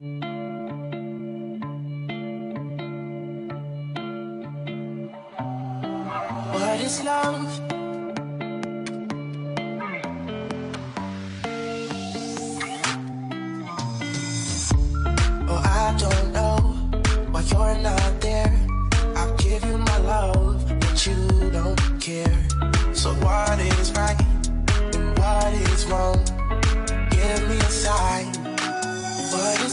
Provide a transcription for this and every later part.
What is love? Oh,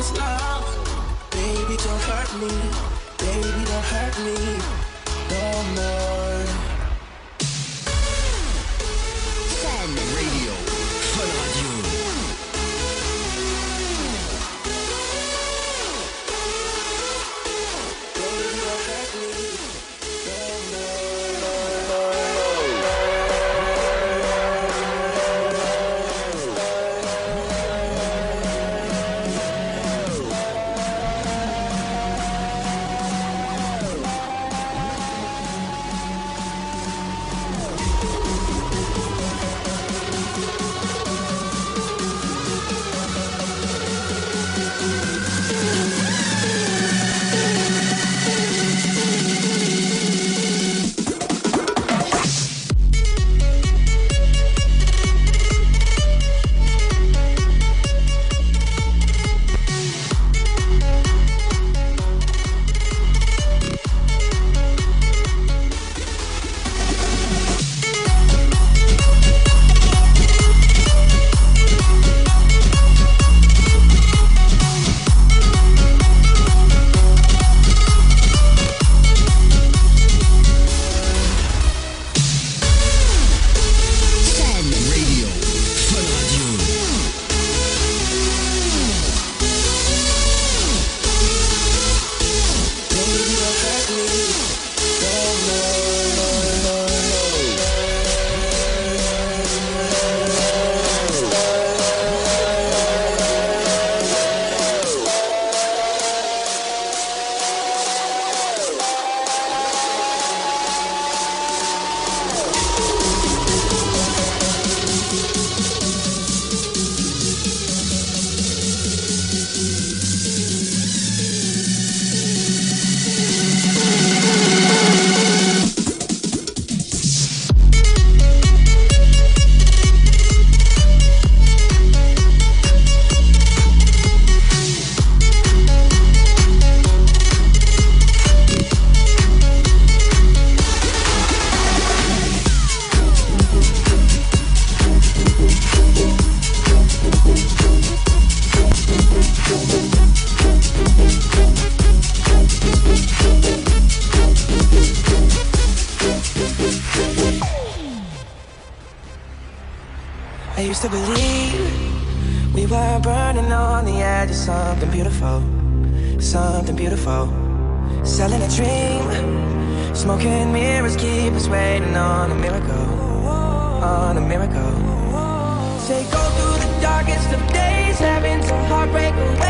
Love? Baby, don't hurt me. Baby, don't hurt me no more. Something. Selling a dream, smoking mirrors keep us waiting on a miracle, on a miracle. Say go through the darkest of days, having to heartbreak away.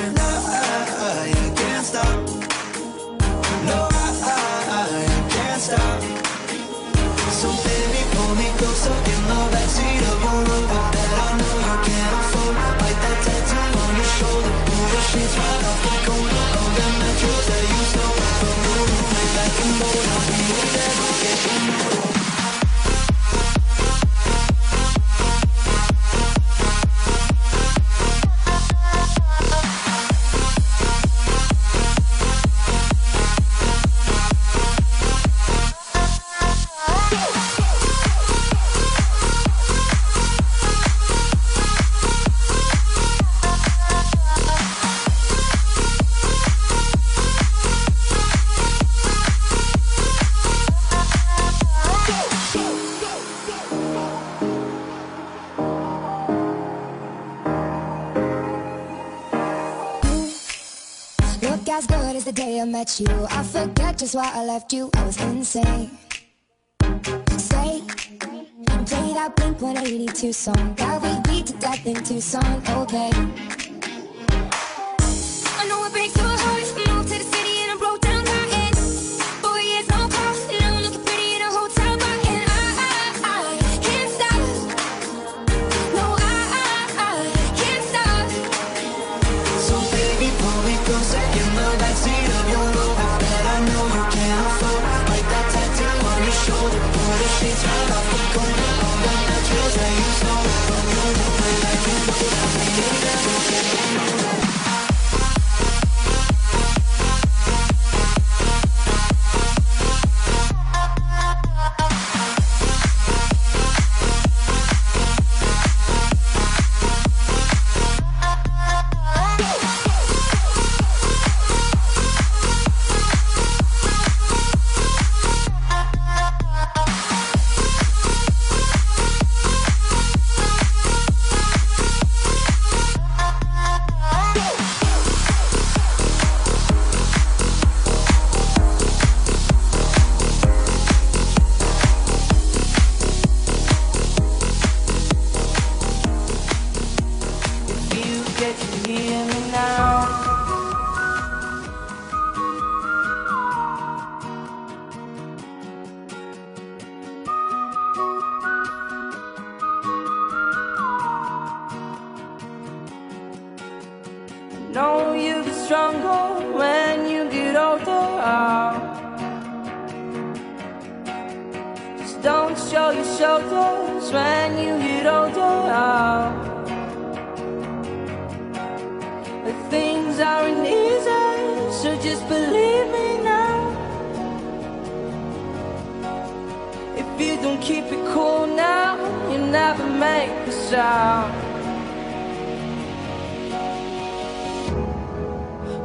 Forget just why I left you. I was insane. Stay and play that Blink-182 song. That we beat to death in Tucson, okay I know it breaks your heart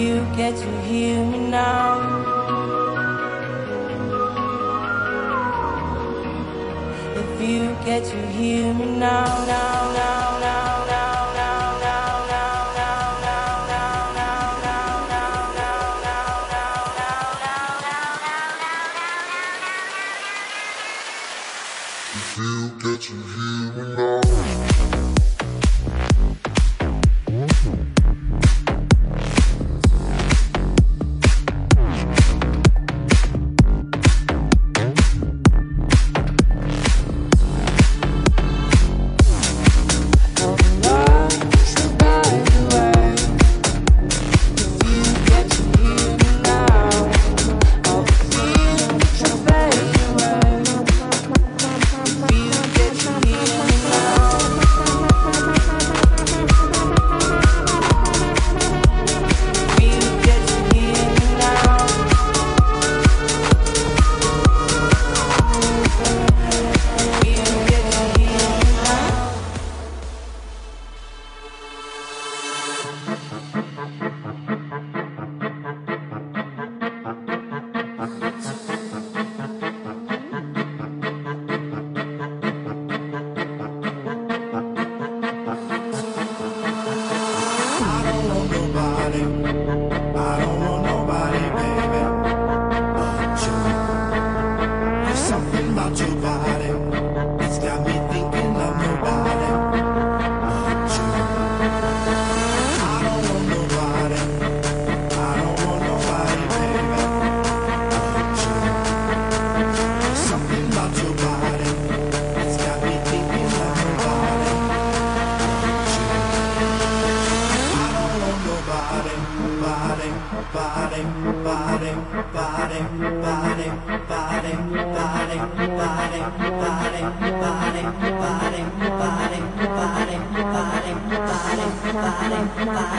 you get to hear me now? If you get to hear me now, now, now. I don't want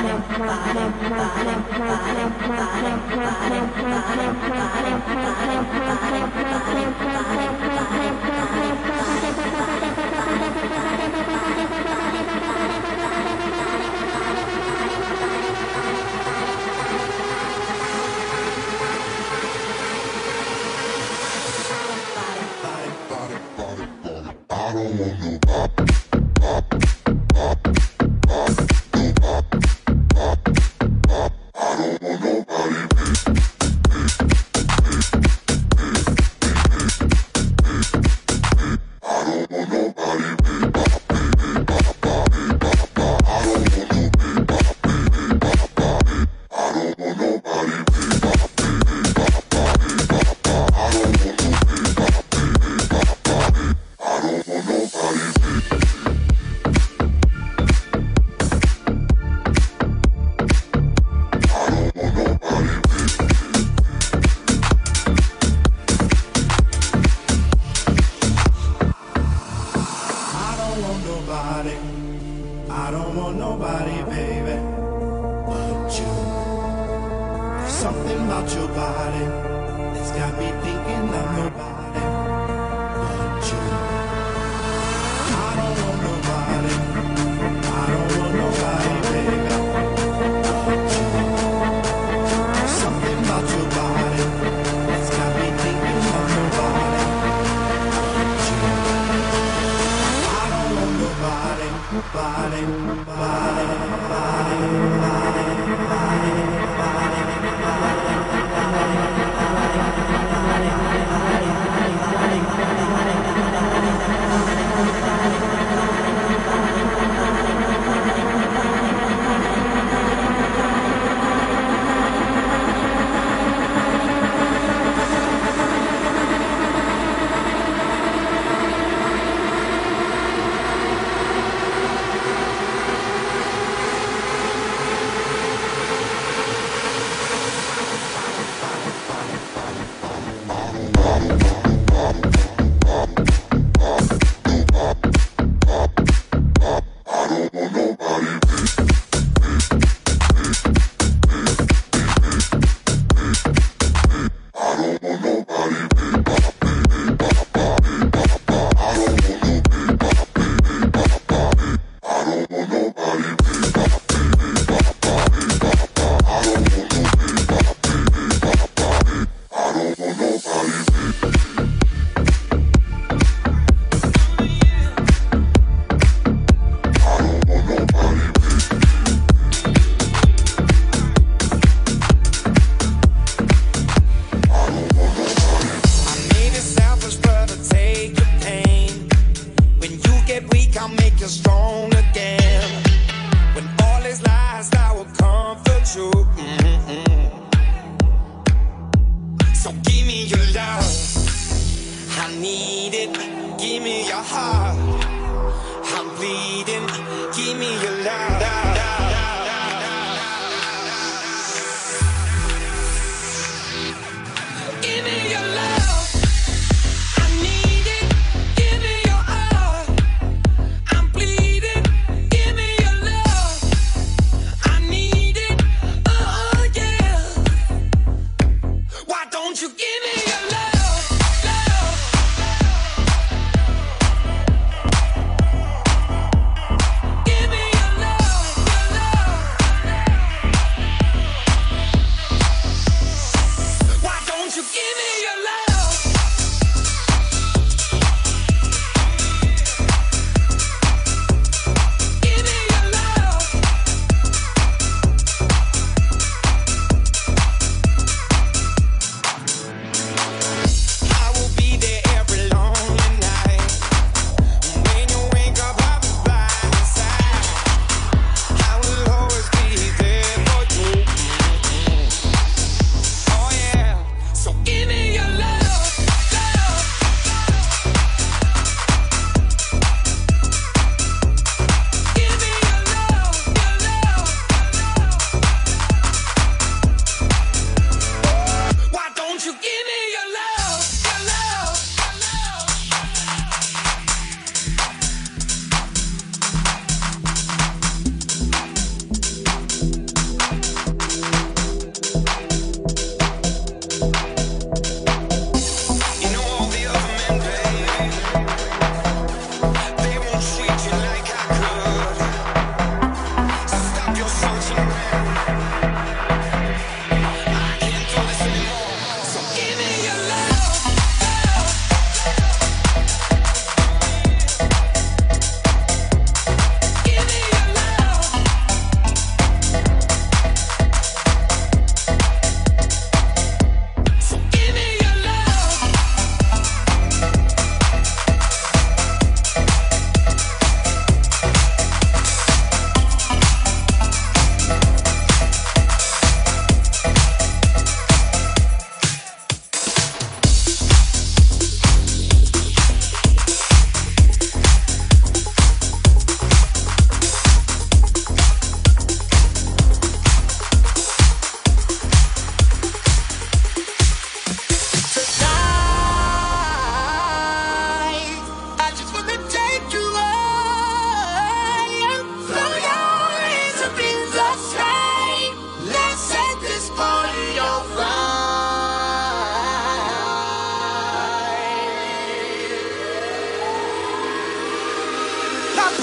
no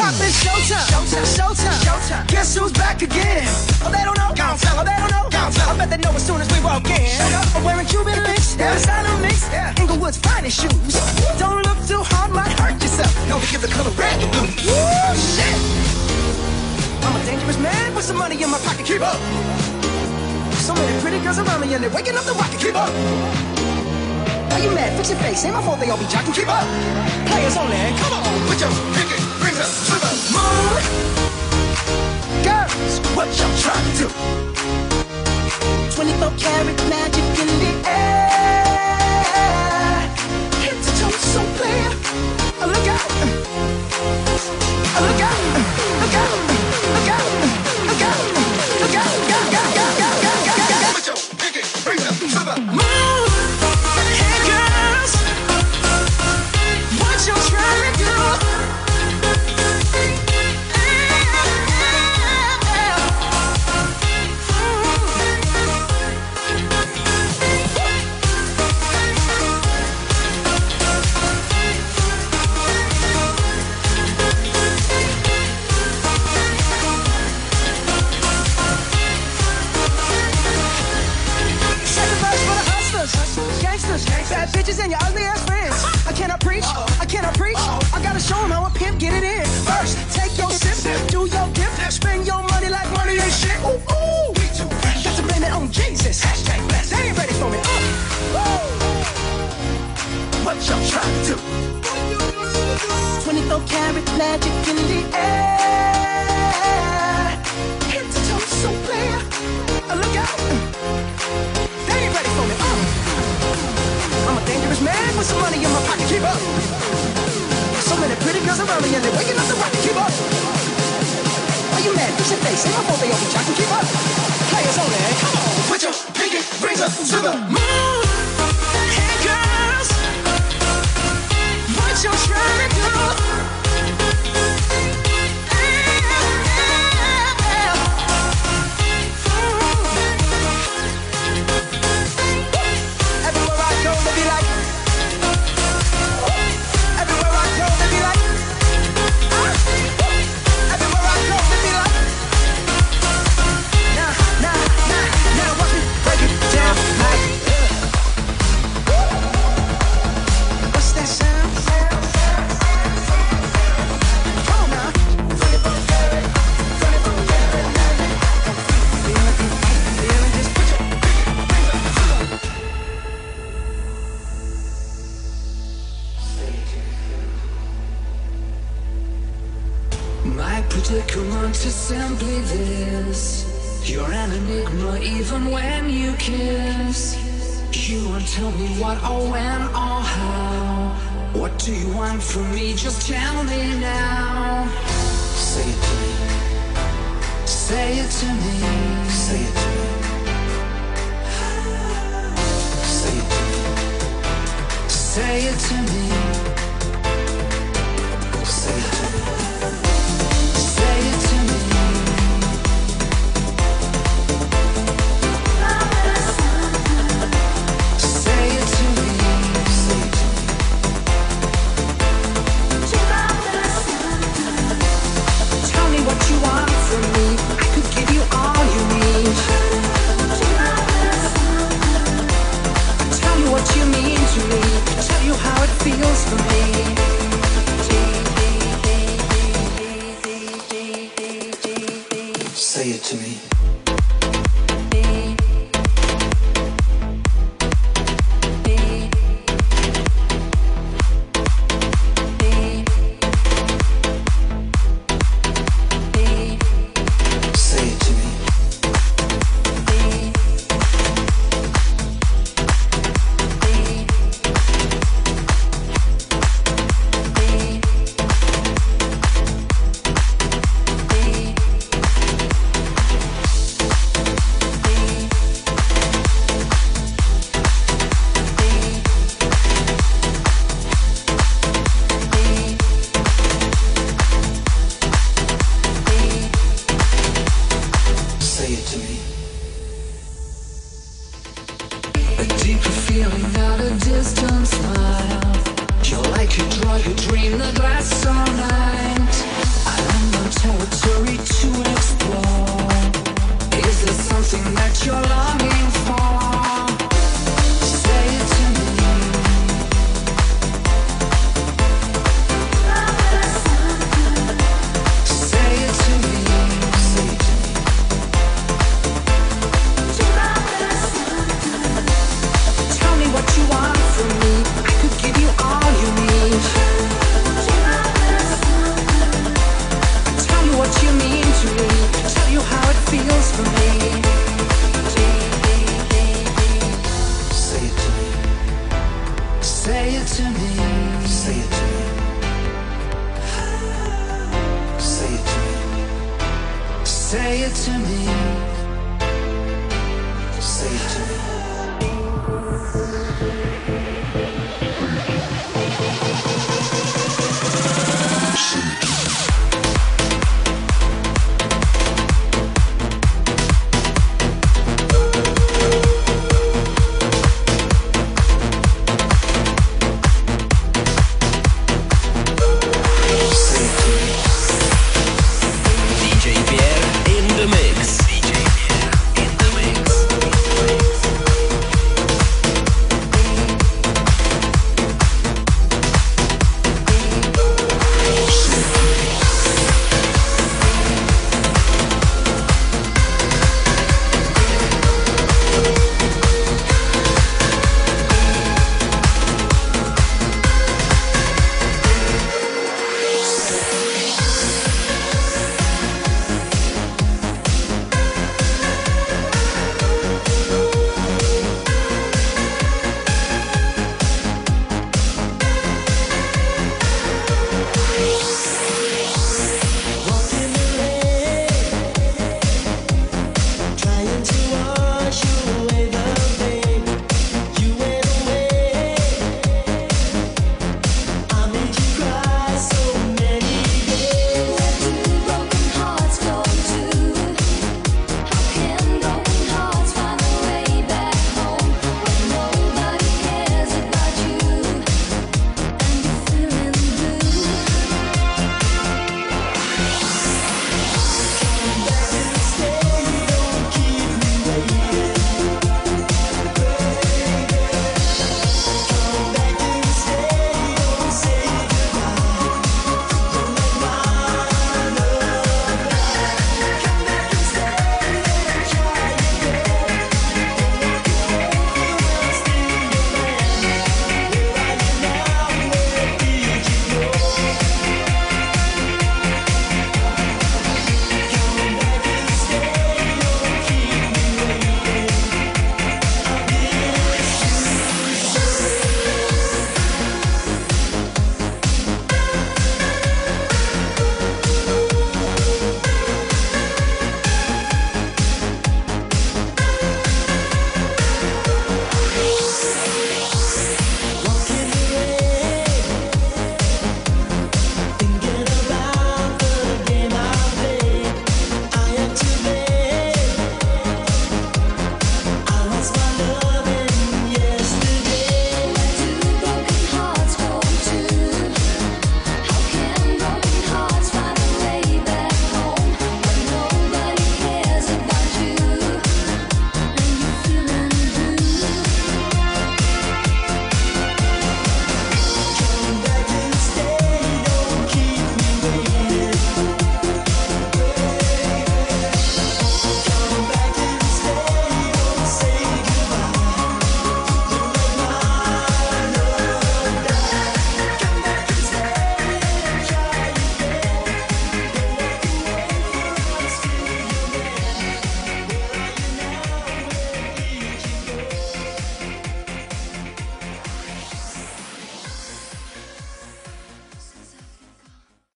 Pop, it's showtime. Showtime. showtime. Showtime. Guess who's back again? Oh, they don't know. Gon' tell. Oh, they don't know. Gon' tell. I bet they know as soon as we walk in. I'm wearing Cuban links. Yeah. Inside a mix. Yeah. Inglewood's finest shoes. Don't look too hard, might hurt yourself. Don't give the color red and blue. Woo, shit. I'm a dangerous man with some money in my pocket. Keep up. So many pretty girls around me and they're waking up the rocket. Keep up. Are you mad? Fix your face. Ain't my fault they all be jocking. Keep up. Players only. Come on, put your pinky. Girls, what y'all trying to do? 24 karat magic in the air. Hit the toe so clear. Oh, look out. Oh, look out. Look out. They sing, I thought they all jack and keep up. Players only, come on. Put your pinky rings up to the moon. Hey girls, what you trying Even when you kiss, you won't tell me what or when or how. What do you want from me? Just tell me now. Say it to me. Say it to me. Say it to me. Say it to me. Say it to me.